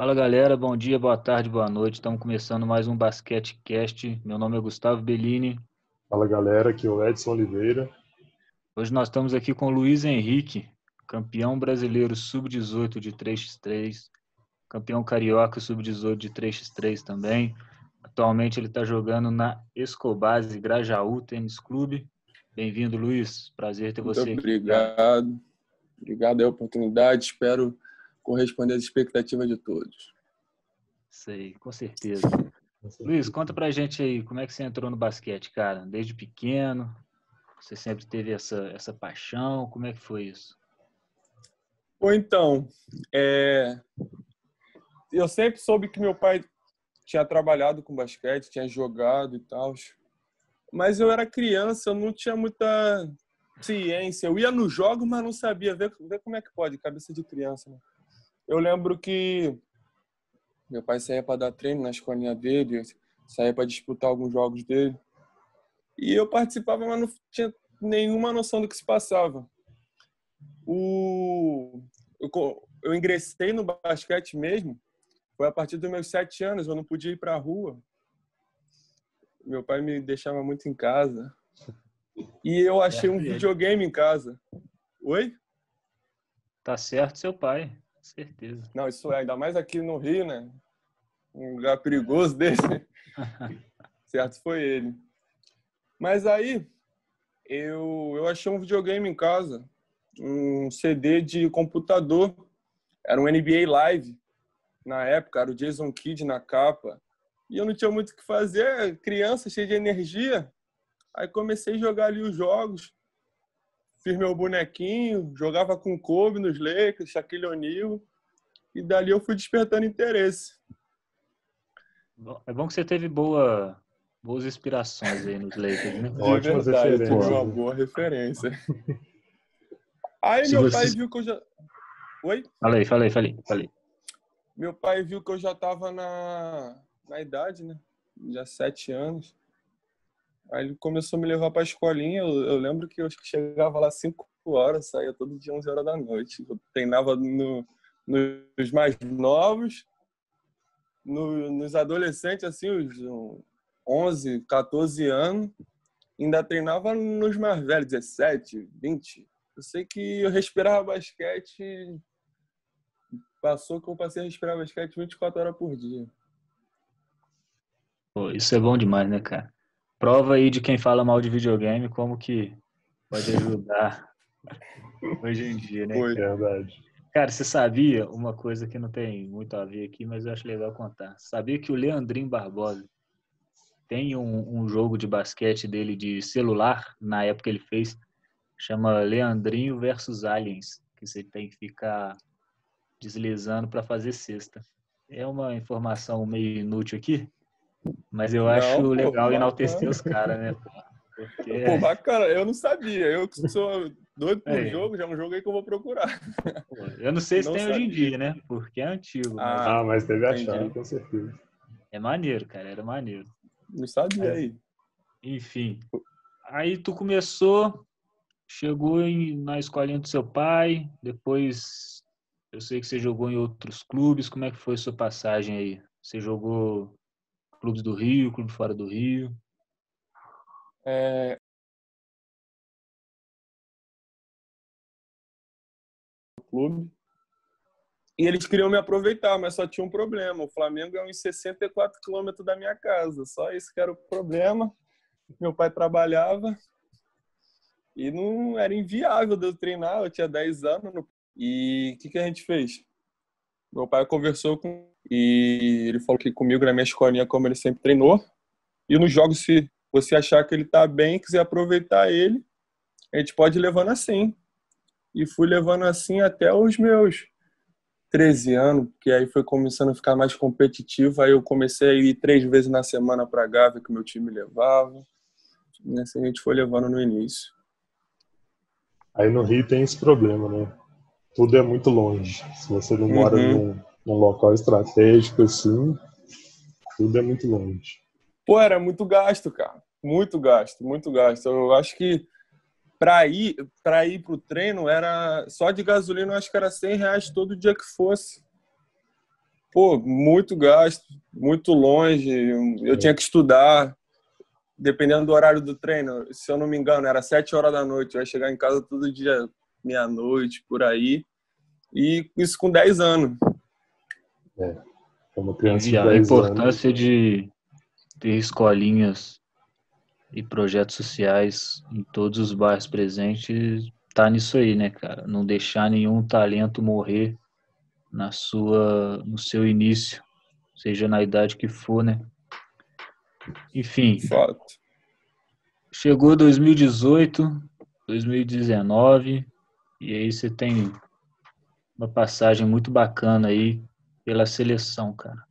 Fala galera, bom dia, boa tarde, boa noite. Estamos começando mais um Basquete Cast. Meu nome é Gustavo Bellini. Fala galera, aqui é o Edson Oliveira. Hoje nós estamos aqui com o Luiz Henrique, campeão brasileiro sub-18 de 3x3, campeão carioca sub-18 de 3x3 também. Atualmente ele está jogando na Escobase Grajaú Tênis Clube. Bem-vindo, Luiz. Prazer ter você Muito obrigado. aqui. Obrigado pela oportunidade. Espero corresponder às expectativas de todos. Sei, com certeza. Luiz, conta pra gente aí, como é que você entrou no basquete, cara? Desde pequeno? Você sempre teve essa, essa paixão? Como é que foi isso? Ou então, é... eu sempre soube que meu pai tinha trabalhado com basquete, tinha jogado e tal. Mas eu era criança, eu não tinha muita ciência. Eu ia no jogo, mas não sabia ver, ver como é que pode, cabeça de criança. Né? Eu lembro que meu pai saía para dar treino na escolinha dele, saía para disputar alguns jogos dele. E eu participava, mas não tinha nenhuma noção do que se passava. O... Eu, eu ingressei no basquete mesmo, foi a partir dos meus sete anos, eu não podia ir para a rua. Meu pai me deixava muito em casa. E eu achei um videogame em casa. Oi? Tá certo, seu pai certeza. Não, isso é, ainda mais aqui no Rio, né? Um lugar perigoso desse. certo, foi ele. Mas aí, eu, eu achei um videogame em casa, um CD de computador. Era um NBA Live. Na época, era o Jason Kidd na capa. E eu não tinha muito o que fazer, criança, cheia de energia. Aí comecei a jogar ali os jogos fiz meu bonequinho, jogava com Kobe nos Lakers, Shaquille O'Neal, e dali eu fui despertando interesse. É bom que você teve boa, boas inspirações aí nos Lakers, né? Ótimas verdade, tive uma boa referência. Aí Se meu você... pai viu que eu já... Oi? Falei, falei, falei, falei. Meu pai viu que eu já estava na, na idade, né? Já sete anos. Aí ele começou a me levar para a escolinha. Eu, eu, lembro que eu chegava lá 5 horas, saía todo dia 11 horas da noite. Eu treinava no, nos mais novos, no, nos adolescentes, assim, os 11, 14 anos. Ainda treinava nos mais velhos, 17, 20. Eu sei que eu respirava basquete. Passou que eu passei a respirar basquete 24 horas por dia. Pô, isso é bom demais, né, cara? Prova aí de quem fala mal de videogame como que pode ajudar hoje em dia, né? Foi, verdade. Cara, você sabia uma coisa que não tem muito a ver aqui, mas eu acho legal contar. Sabia que o Leandrinho Barbosa tem um, um jogo de basquete dele de celular, na época ele fez, chama Leandrinho versus Aliens, que você tem que ficar deslizando para fazer cesta. É uma informação meio inútil aqui, mas eu acho não, legal pô, enaltecer os caras, né? Porque... Pô, bacana, eu não sabia. Eu que sou doido por é. jogo, já é um jogo aí que eu vou procurar. Eu não sei se não tem sabia. hoje em dia, né? Porque é antigo. Mas... Ah, mas teve a chave, com certeza. É maneiro, cara, era maneiro. Não sabia aí. Enfim. Aí tu começou, chegou em, na escolinha do seu pai, depois eu sei que você jogou em outros clubes. Como é que foi a sua passagem aí? Você jogou clubes do Rio, clube fora do Rio? É... Clube. E eles queriam me aproveitar, mas só tinha um problema. O Flamengo é uns 64 quilômetros da minha casa. Só isso que era o problema. Meu pai trabalhava e não era inviável de eu treinar. Eu tinha 10 anos. E o que, que a gente fez? Meu pai conversou com e ele falou que comigo na minha escolinha, como ele sempre treinou. E nos jogos, se você achar que ele tá bem, quiser aproveitar ele, a gente pode ir levando assim. E fui levando assim até os meus 13 anos, que aí foi começando a ficar mais competitivo. Aí eu comecei a ir três vezes na semana para Gávea, que meu time levava. E assim a gente foi levando no início. Aí no Rio tem esse problema, né? Tudo é muito longe. Se você não mora uhum. num num local estratégico assim, tudo é muito longe. Pô, era muito gasto, cara. Muito gasto, muito gasto. Eu acho que para ir para ir pro treino era só de gasolina, eu acho que era 100 reais todo dia que fosse. Pô, muito gasto, muito longe. Eu tinha que estudar, dependendo do horário do treino. Se eu não me engano, era sete horas da noite. Eu ia chegar em casa todo dia, meia-noite, por aí. E isso com 10 anos. É. Como criança e a importância anos. de ter escolinhas e projetos sociais em todos os bairros presentes tá nisso aí, né, cara? Não deixar nenhum talento morrer na sua no seu início, seja na idade que for, né? Enfim. Fato. Chegou 2018, 2019 e aí você tem uma passagem muito bacana aí pela seleção, cara.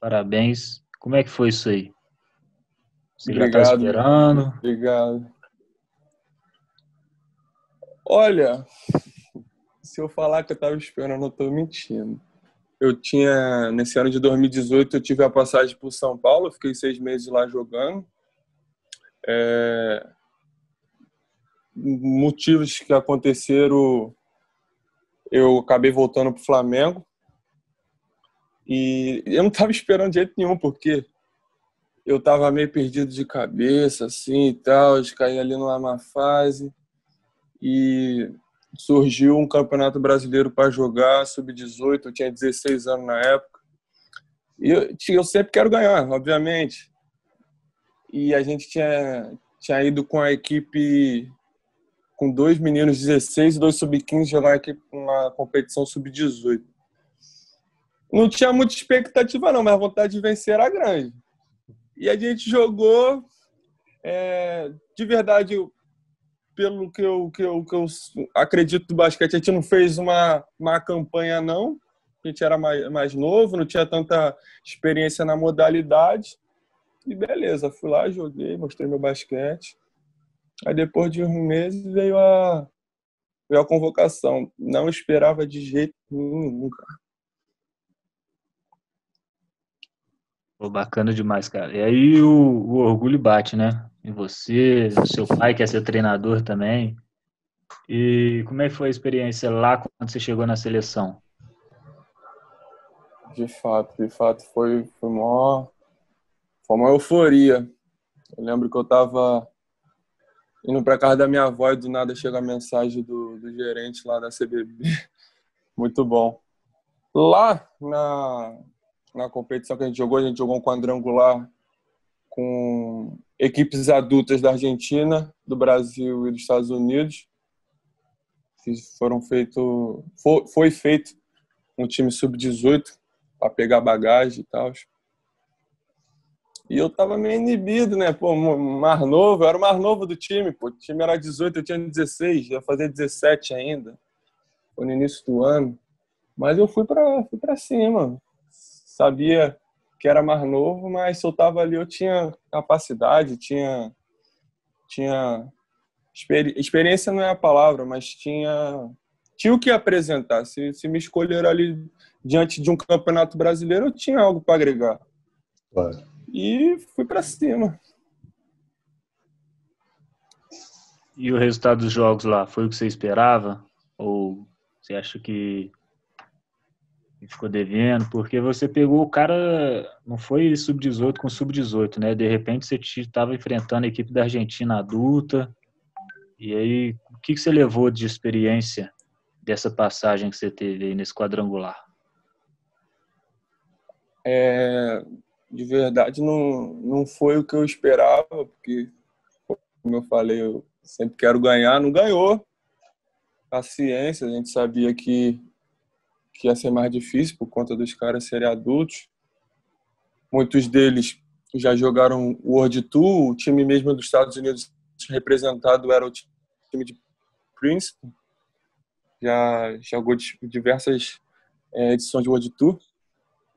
Parabéns. Como é que foi isso aí? Você Obrigado. já tá esperando? Obrigado. Olha, se eu falar que eu estava esperando, eu estou mentindo. Eu tinha, nesse ano de 2018, eu tive a passagem por São Paulo, fiquei seis meses lá jogando. É... Motivos que aconteceram, eu acabei voltando para o Flamengo. E eu não estava esperando de jeito nenhum, porque eu estava meio perdido de cabeça, assim e tal, de cair ali numa má fase. E surgiu um campeonato brasileiro para jogar, sub-18, eu tinha 16 anos na época. E eu, eu, sempre quero ganhar, obviamente. E a gente tinha, tinha ido com a equipe com dois meninos 16 e dois sub-15 jogar uma competição sub-18. Não tinha muita expectativa não, mas a vontade de vencer era grande. E a gente jogou, é, de verdade, pelo que eu, que, eu, que eu acredito do basquete, a gente não fez uma, uma campanha, não. A gente era mais, mais novo, não tinha tanta experiência na modalidade. E beleza, fui lá, joguei, mostrei meu basquete. Aí depois de uns meses veio a, veio a convocação. Não esperava de jeito nenhum, nunca. Pô, bacana demais, cara. E aí o, o orgulho bate, né? em você, seu pai, que é seu treinador também. E como é que foi a experiência lá quando você chegou na seleção? De fato, de fato, foi, foi, uma, foi uma euforia. Eu lembro que eu estava indo para casa da minha avó e do nada chega a mensagem do, do gerente lá da CBB. Muito bom. Lá na, na competição que a gente jogou, a gente jogou um quadrangular com equipes adultas da Argentina, do Brasil e dos Estados Unidos. Foram feito, foi, foi feito um time sub-18 para pegar bagagem e tal. E eu tava meio inibido, né? Pô, mais novo, eu era o mais novo do time, pô. O time era 18, eu tinha 16, ia fazer 17 ainda. Foi no início do ano. Mas eu fui para fui pra cima. Sabia que era mais novo, mas se eu tava ali eu tinha capacidade, tinha tinha experiência não é a palavra, mas tinha tinha o que apresentar. Se, se me escolher ali diante de um campeonato brasileiro, eu tinha algo para agregar. Claro. E fui para cima. E o resultado dos jogos lá foi o que você esperava? Ou você acha que ficou devendo, porque você pegou o cara, não foi sub-18 com sub-18, né? De repente você estava enfrentando a equipe da Argentina adulta. E aí, o que, que você levou de experiência dessa passagem que você teve aí nesse quadrangular? É, de verdade, não, não foi o que eu esperava, porque, como eu falei, eu sempre quero ganhar, não ganhou. Paciência, a gente sabia que que ia ser mais difícil por conta dos caras serem adultos. Muitos deles já jogaram o World Tour, o time mesmo dos Estados Unidos representado era o time de Princeton, já jogou diversas é, edições de World Tour.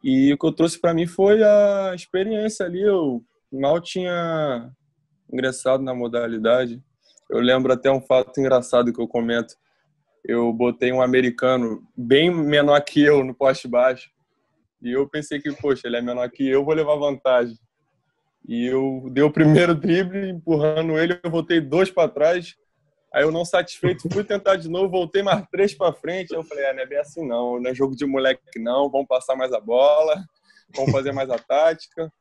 E o que eu trouxe para mim foi a experiência ali. Eu mal tinha ingressado na modalidade. Eu lembro até um fato engraçado que eu comento eu botei um americano bem menor que eu no poste baixo. E eu pensei que, poxa, ele é menor que eu, vou levar vantagem. E eu dei o primeiro drible, empurrando ele, eu voltei dois para trás. Aí eu não satisfeito, fui tentar de novo, voltei mais três para frente. Eu falei, ah, não é bem assim não, não é jogo de moleque não, vamos passar mais a bola, vamos fazer mais a tática.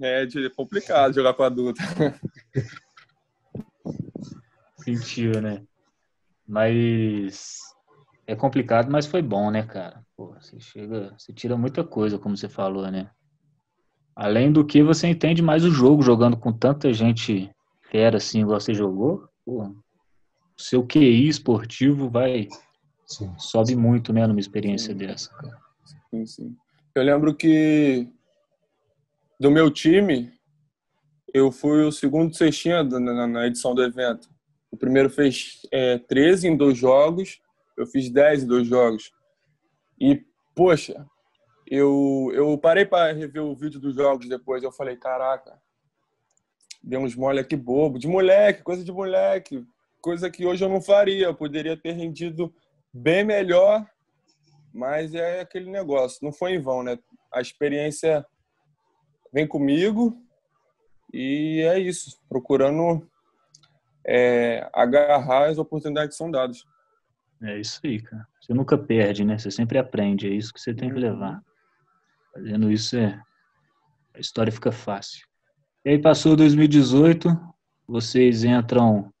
É complicado jogar com adulto. Sentiu, né? Mas é complicado, mas foi bom, né, cara? Pô, você chega, você tira muita coisa, como você falou, né? Além do que você entende mais o jogo, jogando com tanta gente fera assim, igual você jogou, pô, o seu QI esportivo vai sim. sobe muito, né, numa experiência sim. dessa, cara. Sim, sim. Eu lembro que do meu time, eu fui o segundo cestinha na, na edição do evento. O primeiro fez é, 13 em dois jogos, eu fiz 10 em dois jogos. E, poxa, eu, eu parei para rever o vídeo dos jogos depois. Eu falei, caraca, demos mole aqui bobo, de moleque, coisa de moleque, coisa que hoje eu não faria. Eu poderia ter rendido bem melhor, mas é aquele negócio, não foi em vão, né? A experiência vem comigo e é isso, procurando é, agarrar as oportunidades que são dadas. É isso aí, cara. Você nunca perde, né? Você sempre aprende, é isso que você tem que levar. Uhum. Fazendo isso, é... a história fica fácil. E aí passou 2018, vocês entram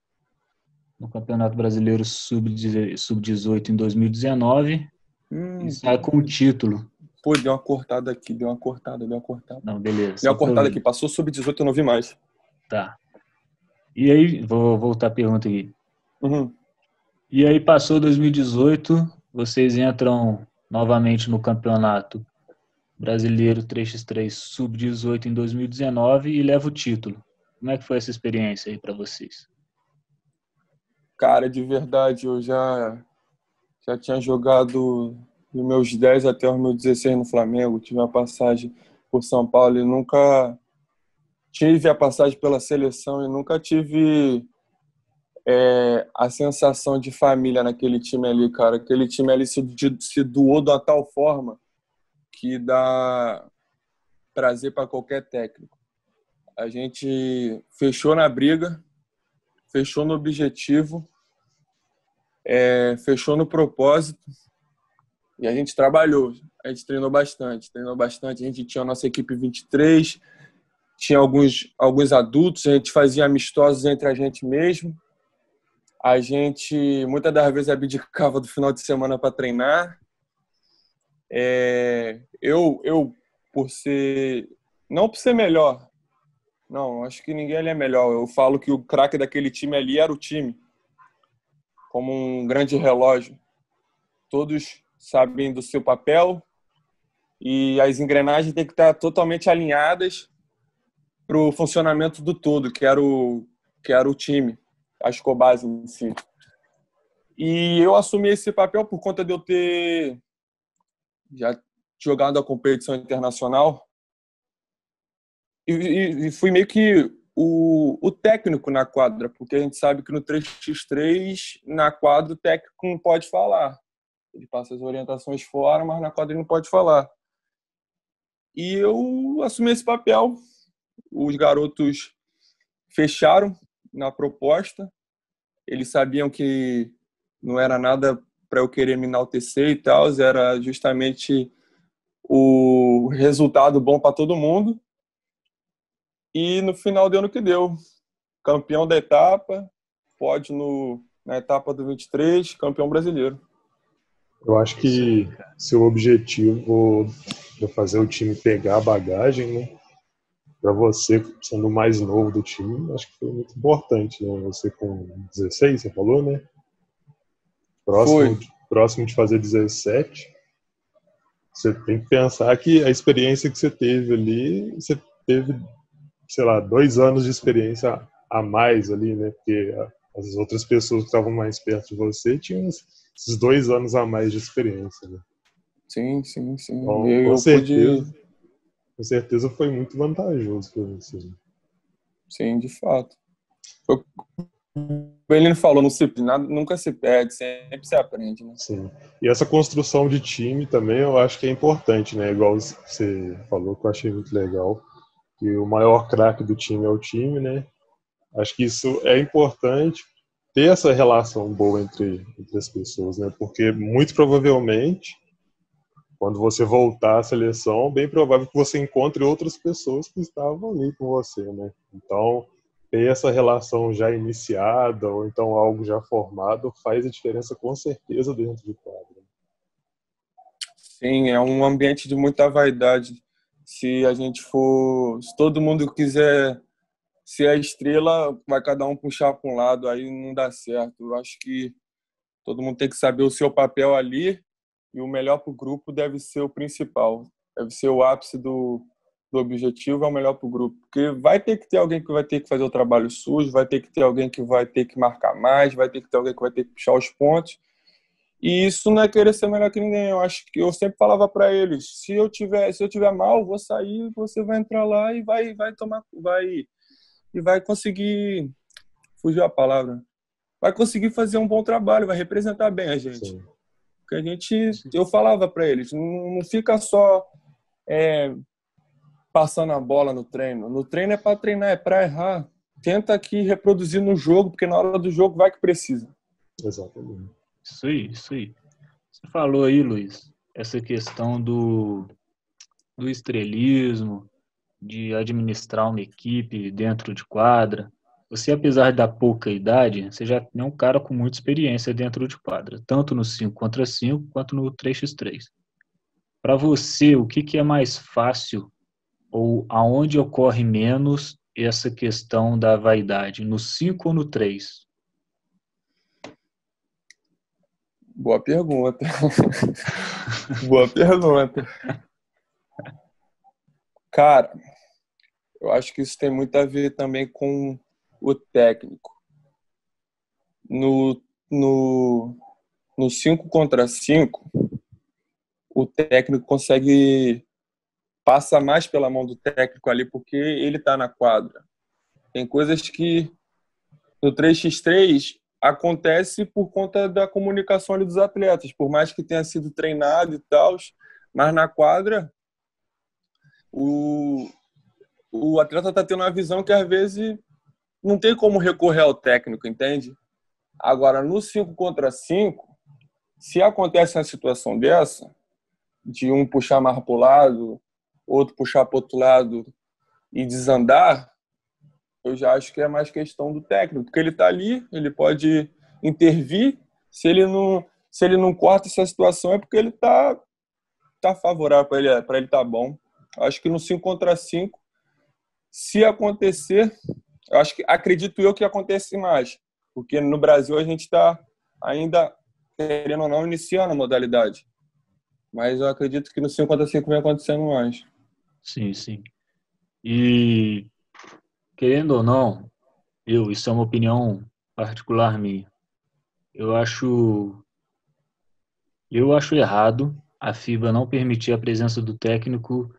no Campeonato Brasileiro Sub-18 em 2019 hum, e sai com o título. Pô, deu uma cortada aqui, deu uma cortada, deu uma cortada. Não, beleza. Deu uma cortada aqui, passou sub-18 eu não vi mais. Tá. E aí, vou voltar a pergunta aqui. Uhum. E aí passou 2018, vocês entram novamente no campeonato brasileiro 3x3 sub-18 em 2019 e leva o título. Como é que foi essa experiência aí para vocês? Cara, de verdade, eu já já tinha jogado dos meus 10 até os meus 16 no Flamengo, tive uma passagem por São Paulo e nunca tive a passagem pela seleção e nunca tive é, a sensação de família naquele time ali, cara. Aquele time ali se, se doou de uma tal forma que dá prazer para qualquer técnico. A gente fechou na briga, fechou no objetivo, é, fechou no propósito e a gente trabalhou, a gente treinou bastante, treinou bastante. A gente tinha a nossa equipe 23, tinha alguns, alguns adultos, a gente fazia amistosos entre a gente mesmo. A gente muitas das vezes abdicava do final de semana para treinar. É, eu, eu, por ser. Não por ser melhor, não, acho que ninguém ali é melhor. Eu falo que o craque daquele time ali era o time, como um grande relógio. Todos sabem do seu papel e as engrenagens têm que estar totalmente alinhadas para o funcionamento do todo, que era o, que era o time, a Escobase em si. E eu assumi esse papel por conta de eu ter já jogado a competição internacional e, e, e fui meio que o, o, técnico na quadra, porque a gente sabe que no 3x3, na quadra, o técnico não pode falar. Ele passa as orientações fora, mas na quadra ele não pode falar. E eu assumi esse papel. Os garotos fecharam na proposta. Eles sabiam que não era nada para eu querer me enaltecer e tal, era justamente o resultado bom para todo mundo. E no final deu no que deu. Campeão da etapa, pode no, na etapa do 23, campeão brasileiro. Eu acho que seu objetivo é fazer o time pegar a bagagem, né? Para você, sendo o mais novo do time, acho que foi muito importante, né? Você com 16, você falou, né? Próximo, foi. próximo de fazer 17. Você tem que pensar que a experiência que você teve ali, você teve, sei lá, dois anos de experiência a mais ali, né? Porque as outras pessoas que estavam mais perto de você tinham esses dois anos a mais de experiência. Né? Sim, sim, sim. Então, com, certeza, pude... com certeza foi muito vantajoso para você. Sim, de fato. O Belino falou, não se, nada, nunca se perde, sempre se aprende. Né? Sim. E essa construção de time também eu acho que é importante, né? Igual você falou, que eu achei muito legal, que o maior craque do time é o time, né? Acho que isso é importante ter essa relação boa entre, entre as pessoas, né? Porque muito provavelmente, quando você voltar à seleção, bem provável que você encontre outras pessoas que estavam ali com você, né? Então, ter essa relação já iniciada ou então algo já formado faz a diferença com certeza dentro de quadro. Sim, é um ambiente de muita vaidade. Se a gente for, se todo mundo quiser ser a estrela, vai cada um puxar para um lado, aí não dá certo. Eu acho que todo mundo tem que saber o seu papel ali e o melhor para o grupo deve ser o principal, deve ser o ápice do, do objetivo, é o melhor para o grupo. Porque vai ter que ter alguém que vai ter que fazer o trabalho sujo, vai ter que ter alguém que vai ter que marcar mais, vai ter que ter alguém que vai ter que puxar os pontos. E isso não é querer ser melhor que ninguém. Eu acho que eu sempre falava para eles: se eu tiver, se eu tiver mal, vou sair, você vai entrar lá e vai, vai tomar, vai e vai conseguir fugiu a palavra, vai conseguir fazer um bom trabalho, vai representar bem a gente. Sim. Porque a gente, eu falava para eles, não, não, fica só é, passando a bola no treino. No treino é para treinar, é para errar. Tenta aqui reproduzir no jogo, porque na hora do jogo vai que precisa. Exatamente. Isso aí, isso aí. Você falou aí, Luiz, essa questão do, do estrelismo, de administrar uma equipe dentro de quadra. Você, apesar da pouca idade, você já é um cara com muita experiência dentro de quadra, tanto no 5 contra 5 quanto no 3x3. Para você, o que, que é mais fácil ou aonde ocorre menos essa questão da vaidade, no 5 ou no 3? Boa pergunta. Boa pergunta. Cara, eu acho que isso tem muito a ver também com o técnico. No, no, no 5 contra 5, o técnico consegue passa mais pela mão do técnico ali porque ele está na quadra. Tem coisas que no 3x3 acontece por conta da comunicação ali dos atletas, por mais que tenha sido treinado e tal, mas na quadra o, o atleta está tendo uma visão que às vezes não tem como recorrer ao técnico, entende? Agora, no 5 contra 5, se acontece uma situação dessa, de um puxar mais para o lado, outro puxar para outro lado e desandar, eu já acho que é mais questão do técnico, porque ele está ali, ele pode intervir. Se ele não, se ele não corta essa situação, é porque ele está tá favorável para ele, para ele tá bom. Acho que no 5 contra 5, se acontecer, acho que acredito eu que acontece mais, porque no Brasil a gente está ainda querendo ou não iniciando a modalidade. Mas eu acredito que no 5 contra 5 vem acontecendo mais. Sim, sim. E querendo ou não, eu, isso é uma opinião particular minha. Eu acho eu acho errado a FIBA não permitir a presença do técnico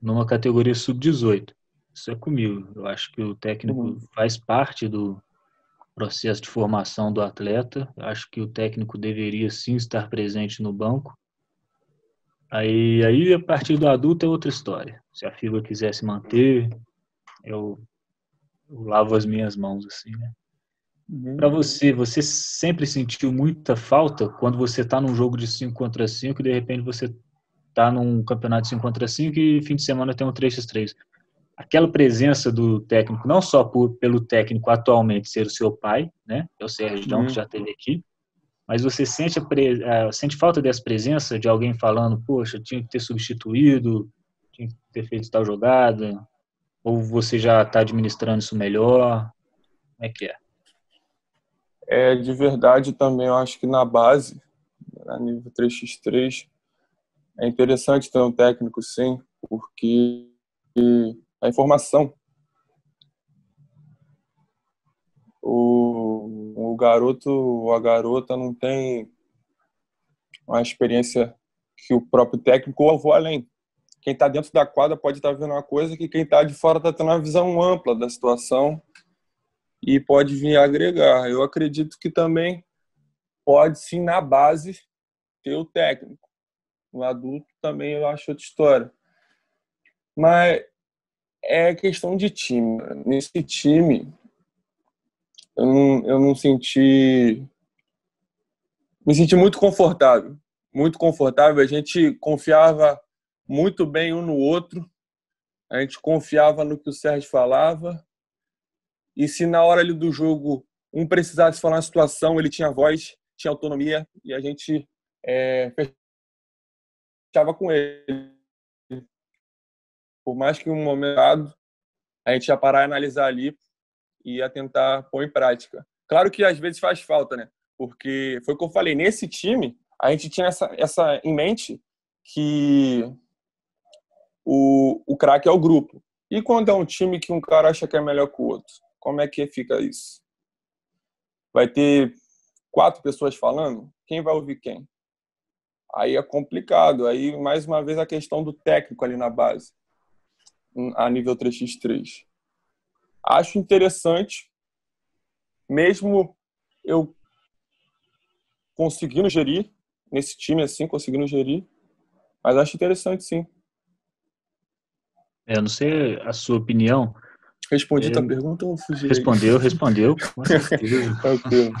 numa categoria sub-18. Isso é comigo. Eu acho que o técnico uhum. faz parte do processo de formação do atleta. Eu acho que o técnico deveria sim estar presente no banco. Aí, aí a partir do adulto é outra história. Se a FIBA quisesse manter, eu, eu lavo as minhas mãos assim, né? Uhum. Para você, você sempre sentiu muita falta quando você está num jogo de 5 contra 5 e de repente você tá num campeonato 5 contra 5 e fim de semana tem um 3x3. Aquela presença do técnico, não só por, pelo técnico atualmente ser o seu pai, né, é o Sérgio uhum. que já teve aqui, mas você sente, a pre, uh, sente falta dessa presença de alguém falando, poxa, tinha que ter substituído, tinha que ter feito tal jogada, ou você já está administrando isso melhor? Como é que é? É, de verdade também, eu acho que na base, a nível 3x3, é interessante ter um técnico, sim, porque a informação. O, o garoto ou a garota não tem uma experiência que o próprio técnico ou vou além. Quem está dentro da quadra pode estar tá vendo uma coisa que quem está de fora está tendo uma visão ampla da situação e pode vir agregar. Eu acredito que também pode sim na base ter o técnico. No adulto também eu acho outra história. Mas é questão de time. Nesse time, eu não, eu não senti. Me senti muito confortável. Muito confortável. A gente confiava muito bem um no outro. A gente confiava no que o Sérgio falava. E se na hora ali do jogo um precisasse falar uma situação, ele tinha voz, tinha autonomia e a gente é, fechava com ele. Por mais que um momento a gente ia parar e analisar ali e ia tentar pôr em prática. Claro que às vezes faz falta, né? Porque foi o que eu falei, nesse time, a gente tinha essa, essa em mente que o, o craque é o grupo. E quando é um time que um cara acha que é melhor que o outro? Como é que fica isso? Vai ter quatro pessoas falando? Quem vai ouvir quem? Aí é complicado. Aí, mais uma vez, a questão do técnico ali na base, a nível 3x3. Acho interessante, mesmo eu conseguindo gerir, nesse time assim, conseguindo gerir, mas acho interessante sim. É, eu não sei a sua opinião. Respondi é, a pergunta ou fugi? Respondeu, respondeu. Tranquilo.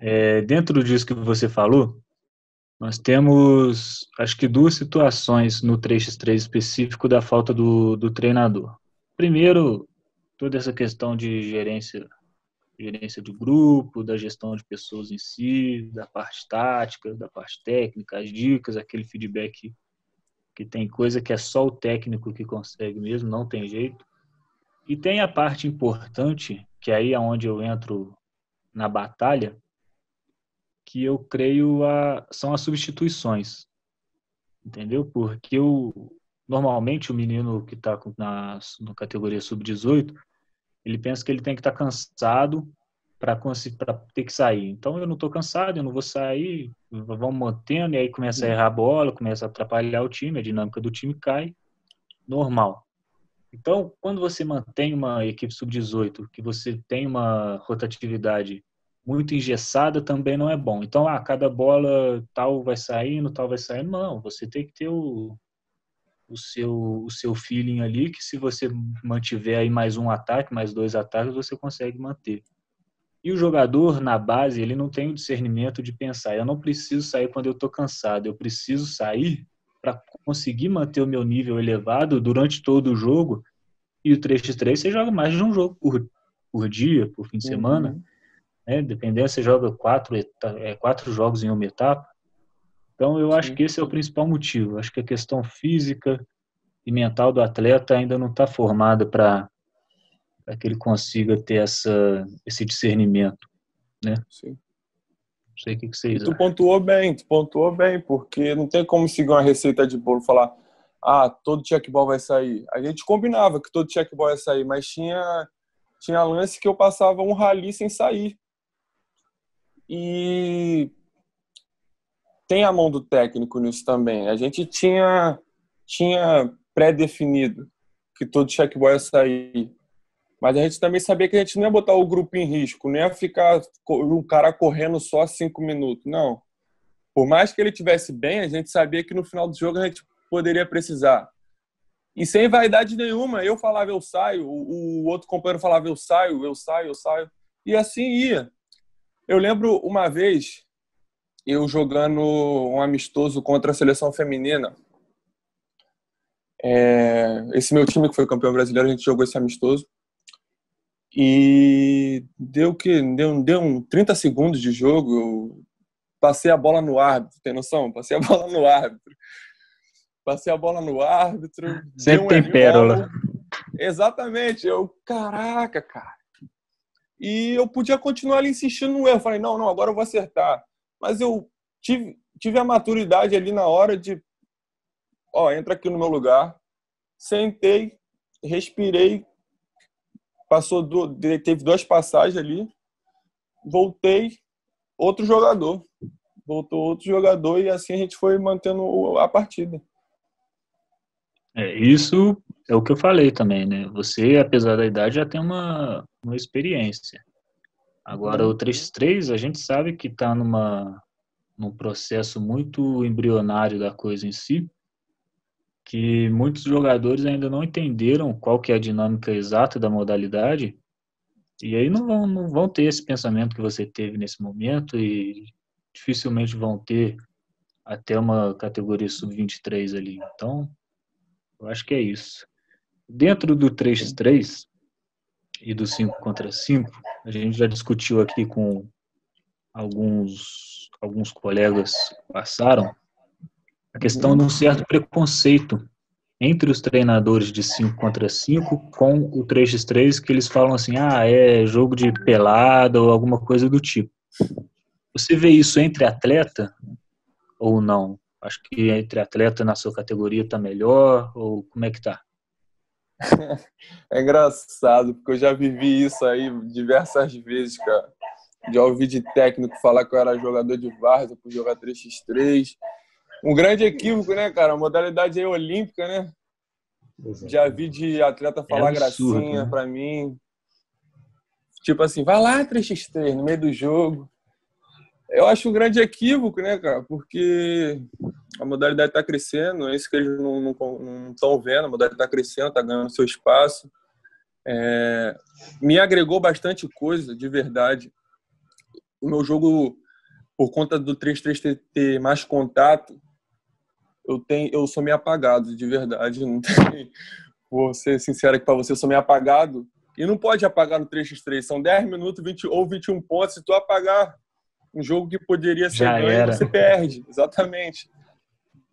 É, dentro disso que você falou, nós temos, acho que duas situações no 3x3 específico da falta do, do treinador. Primeiro, toda essa questão de gerência, gerência do grupo, da gestão de pessoas em si, da parte tática, da parte técnica, as dicas, aquele feedback que tem coisa que é só o técnico que consegue mesmo, não tem jeito. E tem a parte importante, que aí é onde eu entro na batalha, que eu creio a, são as substituições. Entendeu? Porque eu, normalmente o menino que está na, na categoria sub-18, ele pensa que ele tem que estar tá cansado para ter que sair. Então eu não estou cansado, eu não vou sair, vamos mantendo, e aí começa a errar a bola, começa a atrapalhar o time, a dinâmica do time cai, normal. Então, quando você mantém uma equipe sub-18, que você tem uma rotatividade muito engessada, também não é bom. Então, ah, cada bola tal vai saindo, tal vai saindo. Não, você tem que ter o, o, seu, o seu feeling ali, que se você mantiver aí mais um ataque, mais dois ataques, você consegue manter. E o jogador, na base, ele não tem o discernimento de pensar, eu não preciso sair quando eu estou cansado, eu preciso sair para conseguir manter o meu nível elevado durante todo o jogo. E o 3x3 você joga mais de um jogo por, por dia, por fim de uhum. Né? Dependendo, você joga quatro, é, quatro jogos em uma etapa. Então, eu Sim. acho que esse é o principal motivo. Acho que a questão física e mental do atleta ainda não está formada para que ele consiga ter essa, esse discernimento. Né? Sim. Não sei o que, que vocês Tu pontuou bem, tu pontuou bem, porque não tem como seguir uma receita de bolo falar ah, todo checkball vai sair. A gente combinava que todo checkball ia sair, mas tinha, tinha lance que eu passava um rally sem sair. E tem a mão do técnico nisso também. A gente tinha, tinha pré-definido que todo checkball ia sair. Mas a gente também sabia que a gente não ia botar o grupo em risco, não ia ficar um cara correndo só cinco minutos. Não. Por mais que ele tivesse bem, a gente sabia que no final do jogo a gente poderia precisar. E sem vaidade nenhuma, eu falava eu saio, o outro companheiro falava eu saio, eu saio, eu saio. E assim ia. Eu lembro uma vez eu jogando um amistoso contra a seleção feminina. É, esse meu time que foi campeão brasileiro, a gente jogou esse amistoso. E deu que deu, deu um 30 segundos de jogo, eu passei a bola no árbitro, tem noção? Passei a bola no árbitro. Passei a bola no árbitro. Sempre um tem pérola. Exatamente. Eu, caraca, cara. E eu podia continuar ali insistindo no erro. Eu falei, não, não, agora eu vou acertar. Mas eu tive, tive a maturidade ali na hora de, ó, entra aqui no meu lugar. Sentei, respirei, passou do, teve duas passagens ali, voltei, outro jogador. Voltou outro jogador e assim a gente foi mantendo a partida. É, isso é o que eu falei também, né? Você, apesar da idade, já tem uma, uma experiência. Agora, o 3x3, a gente sabe que está numa num processo muito embrionário da coisa em si, que muitos jogadores ainda não entenderam qual que é a dinâmica exata da modalidade E aí não vão, não vão ter esse pensamento que você teve nesse momento e dificilmente vão ter até uma categoria sub-23 ali. Então, eu acho que é isso. Dentro do 3x3 e do 5 contra 5, a gente já discutiu aqui com alguns, alguns colegas que passaram a questão de um certo preconceito entre os treinadores de 5 contra 5 com o 3x3, que eles falam assim, ah, é jogo de pelada ou alguma coisa do tipo. Você vê isso entre atleta ou não? Acho que entre atleta na sua categoria tá melhor ou como é que tá? É engraçado, porque eu já vivi isso aí diversas vezes, cara. Já ouvi de técnico falar que eu era jogador de várzea por jogar 3x3. Um grande equívoco, né, cara? A modalidade é olímpica, né? Exato. Já vi de atleta falar é absurdo, gracinha né? pra mim. Tipo assim, vai lá 3x3 no meio do jogo. Eu acho um grande equívoco, né, cara? Porque a modalidade está crescendo, é isso que eles não estão vendo, a modalidade está crescendo, está ganhando seu espaço. É, me agregou bastante coisa, de verdade. O meu jogo, por conta do 3-3 ter mais contato, eu tenho, eu sou meio apagado, de verdade. Não tem, vou ser sincero aqui para você, eu sou meio apagado. E não pode apagar no 3x3, são 10 minutos 20, ou 21 pontos. Se tu apagar um jogo que poderia ser Já ganho, era. você perde. Exatamente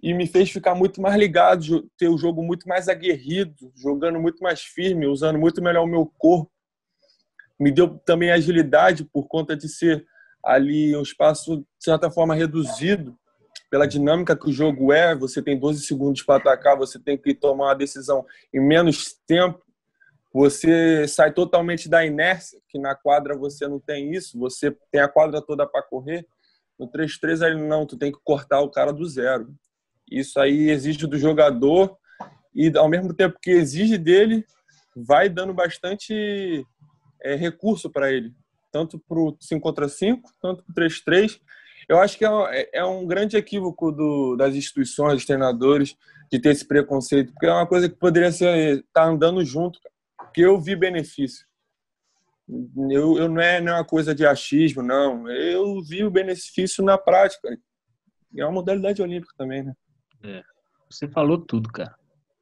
e me fez ficar muito mais ligado, ter o jogo muito mais aguerrido, jogando muito mais firme, usando muito melhor o meu corpo. Me deu também agilidade por conta de ser ali um espaço, de certa forma, reduzido pela dinâmica que o jogo é. Você tem 12 segundos para atacar, você tem que tomar uma decisão em menos tempo. Você sai totalmente da inércia, que na quadra você não tem isso, você tem a quadra toda para correr. No 3-3 aí não, tu tem que cortar o cara do zero. Isso aí exige do jogador e, ao mesmo tempo que exige dele, vai dando bastante é, recurso para ele, tanto para o 5 contra 5, tanto para o 3-3. Eu acho que é, é, é, um grande equívoco do, das instituições, dos treinadores, de ter esse preconceito, porque é uma coisa que poderia ser tá andando junto, porque eu vi benefício. Eu, eu não, é, não é uma coisa de achismo, não. Eu vi o benefício na prática. É uma modalidade olímpica também, né? É. Você falou tudo, cara.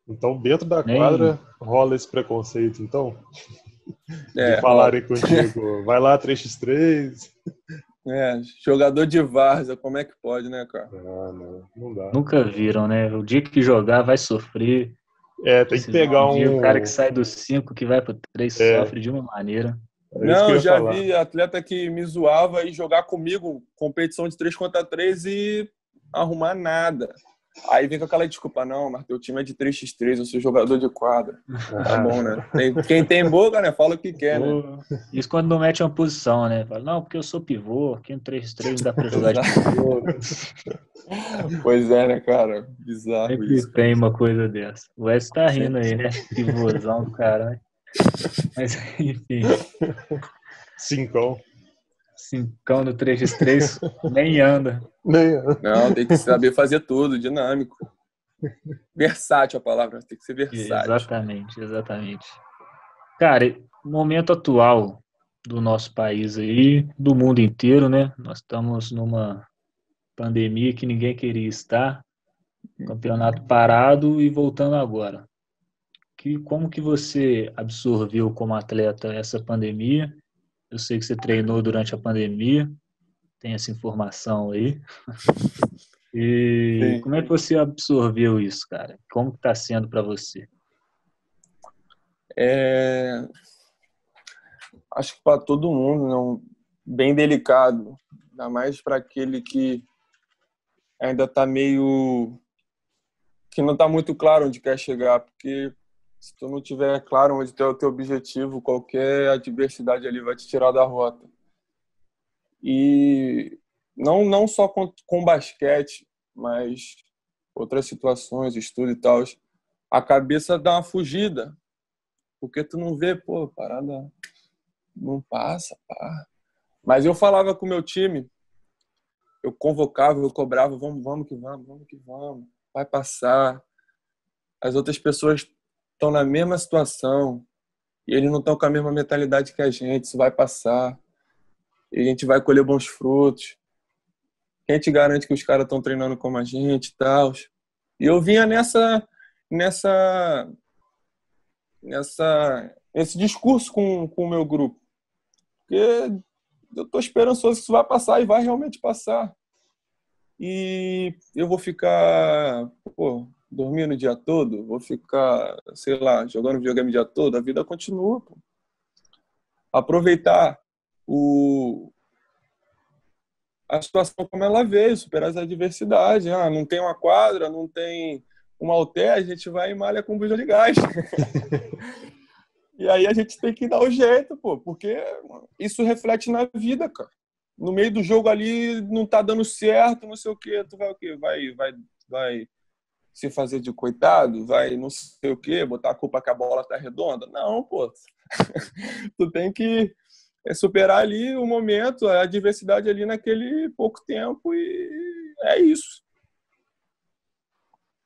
Então, dentro da Nem... quadra, rola esse preconceito, então? É, de falarem ó. contigo, vai lá 3x3. É, jogador de várzea, como é que pode, né, cara? Ah, não, não dá. Nunca viram, né? O dia que jogar vai sofrer. É, tem que pegar um. O cara que sai do 5 que vai pro 3 é. sofre de uma maneira. É não, eu já falar. vi atleta que me zoava e jogar comigo competição de 3 contra 3 e arrumar nada. Aí vem com aquela desculpa, não, mas teu time é de 3x3, eu sou jogador de quadra. Tá bom, né? quem tem boca, né? Fala o que quer, né? Isso quando não mete uma posição, né? Fala, não, porque eu sou pivô, aqui no 3x3 dá pra jogar de pivô. pois é, né, cara? Bizarro Sempre isso. tem uma coisa dessa. O Wes tá rindo aí, né? Pivôzão do cara, né? Mas, enfim. Cincão. Cincão no 3x3 nem anda. Nem anda. Não, tem que saber fazer tudo, dinâmico. Versátil a palavra, tem que ser versátil. Exatamente, exatamente. Cara, momento atual do nosso país aí, do mundo inteiro, né? Nós estamos numa pandemia que ninguém queria estar, campeonato parado e voltando agora. Que, como que você absorveu como atleta essa pandemia eu sei que você treinou durante a pandemia, tem essa informação aí. E Sim. como é que você absorveu isso, cara? Como está sendo para você? É... Acho que para todo mundo, não, bem delicado, ainda mais para aquele que ainda está meio que não está muito claro onde quer chegar, porque se tu não tiver claro onde é o teu objetivo, qualquer adversidade ali vai te tirar da rota. E não, não só com, com basquete, mas outras situações, estudo e tal, a cabeça dá uma fugida. Porque tu não vê, pô, parada não passa, pá. Mas eu falava com o meu time, eu convocava, eu cobrava, vamos, vamos que vamos, vamos que vamos, vai passar. As outras pessoas estão na mesma situação. E eles não estão com a mesma mentalidade que a gente. Isso vai passar. E a gente vai colher bons frutos. Quem te garante que os caras estão treinando como a gente e tal. E eu vinha nessa, nessa, nessa, esse discurso com, com o meu grupo. Porque eu tô esperançoso que isso vai passar e vai realmente passar. E eu vou ficar, pô, dormindo o dia todo, vou ficar, sei lá, jogando videogame o dia todo, a vida continua. Pô. Aproveitar o, a situação como ela veio, superar as adversidades. Ah, não tem uma quadra, não tem uma alté, a gente vai e malha com buja de gás. e aí a gente tem que dar o jeito, pô, porque isso reflete na vida, cara. No meio do jogo ali não tá dando certo, não sei o quê, tu vai o quê? Vai, vai, vai se fazer de coitado, vai não sei o quê, botar a culpa que a bola tá redonda. Não, pô. tu tem que é superar ali o momento, a adversidade ali naquele pouco tempo e é isso.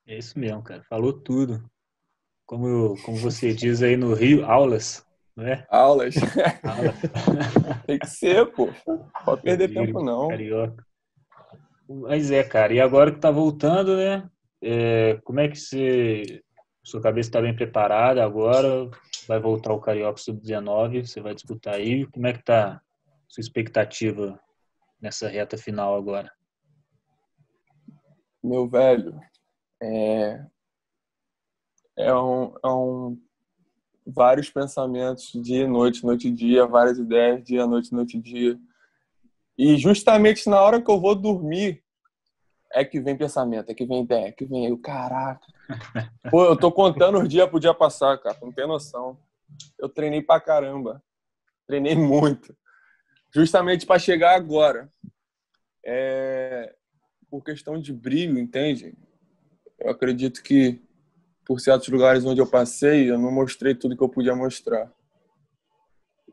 É isso mesmo, cara. Falou tudo. Como, como você diz aí no Rio, aulas, não é? Aulas. aulas. Tem que ser, pô. Pode perder tempo, não. Carioca. Mas é, cara. E agora que tá voltando, né? É, como é que você. Sua cabeça está bem preparada agora? Vai voltar o Carioca Sub-19, você vai disputar aí. Como é que tá sua expectativa nessa reta final agora? Meu velho, é, é, um, é um vários pensamentos dia noite, noite dia, várias ideias dia, noite, noite dia. E justamente na hora que eu vou dormir, é que vem pensamento, é que vem ideia, é que vem eu, caraca. Pô, eu tô contando os dias pro dia passar, cara, não tem noção. Eu treinei pra caramba. Treinei muito. Justamente para chegar agora. É... Por questão de brilho, entende? Eu acredito que por certos lugares onde eu passei, eu não mostrei tudo que eu podia mostrar.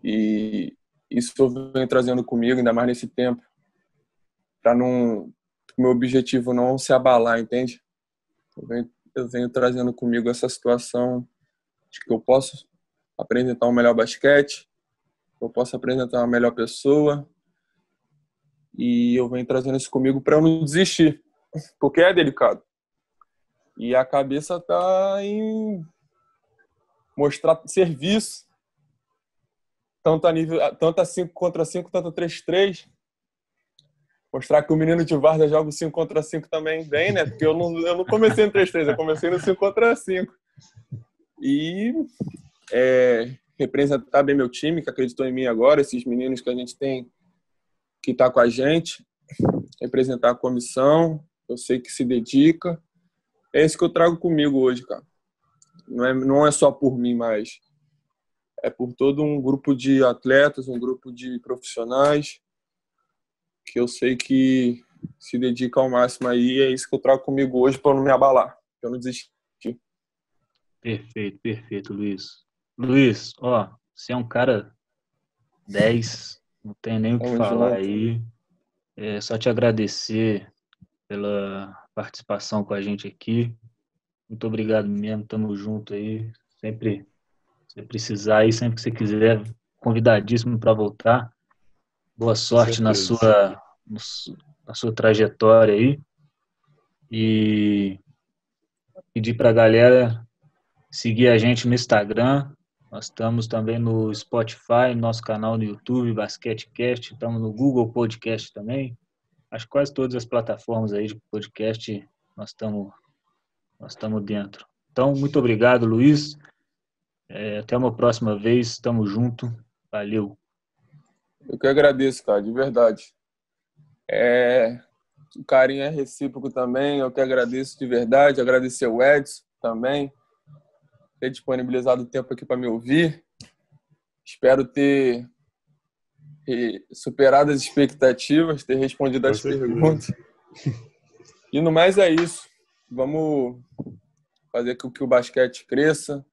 E isso eu venho trazendo comigo, ainda mais nesse tempo, para não meu objetivo não se abalar, entende? Eu venho, eu venho trazendo comigo essa situação de que eu posso apresentar um melhor basquete, eu posso apresentar uma melhor pessoa, e eu venho trazendo isso comigo para eu não desistir, porque é delicado. E a cabeça tá em mostrar serviço, tanto a nível, tanto a 5 contra 5, tanto a 3-3, mostrar que o menino de Varda joga 5 contra 5 também bem, né? Porque eu não, eu não comecei no 3-3, eu comecei no 5 contra 5. E é, representar bem meu time, que acreditou em mim agora, esses meninos que a gente tem que tá com a gente, representar a comissão, eu sei que se dedica. É isso que eu trago comigo hoje, cara. Não é, não é só por mim, mas é por todo um grupo de atletas, um grupo de profissionais que eu sei que se dedica ao máximo aí. É isso que eu trago comigo hoje para não me abalar, para eu não desistir. Perfeito, perfeito, Luiz. Luiz, ó, você é um cara 10, não tem nem o que falar aí. É só te agradecer pela participação com a gente aqui. Muito obrigado mesmo, tamo junto aí. Sempre se precisar aí, sempre que você quiser, convidadíssimo para voltar. Boa sorte na sua, na sua trajetória aí. E pedir para a galera seguir a gente no Instagram. Nós estamos também no Spotify, nosso canal no YouTube, Basquetecast. Estamos no Google Podcast também. Acho que quase todas as plataformas aí de podcast nós estamos nós estamos dentro. Então, muito obrigado, Luiz. É, até uma próxima vez. Estamos junto. Valeu. Eu que agradeço, cara, de verdade. É, o carinho é recíproco também. Eu que agradeço de verdade. Agradecer o Edson também, ter disponibilizado o tempo aqui para me ouvir. Espero ter superado as expectativas, ter respondido as perguntas. E no mais é isso. Vamos fazer com que o basquete cresça,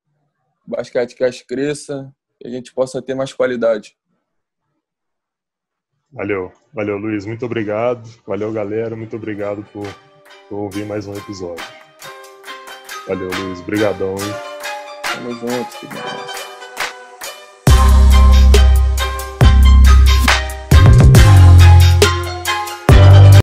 o basquete cresça e a gente possa ter mais qualidade. Valeu, valeu Luiz, muito obrigado. Valeu galera, muito obrigado por, por ouvir mais um episódio. Valeu Luiz, brigadão. Tamo junto.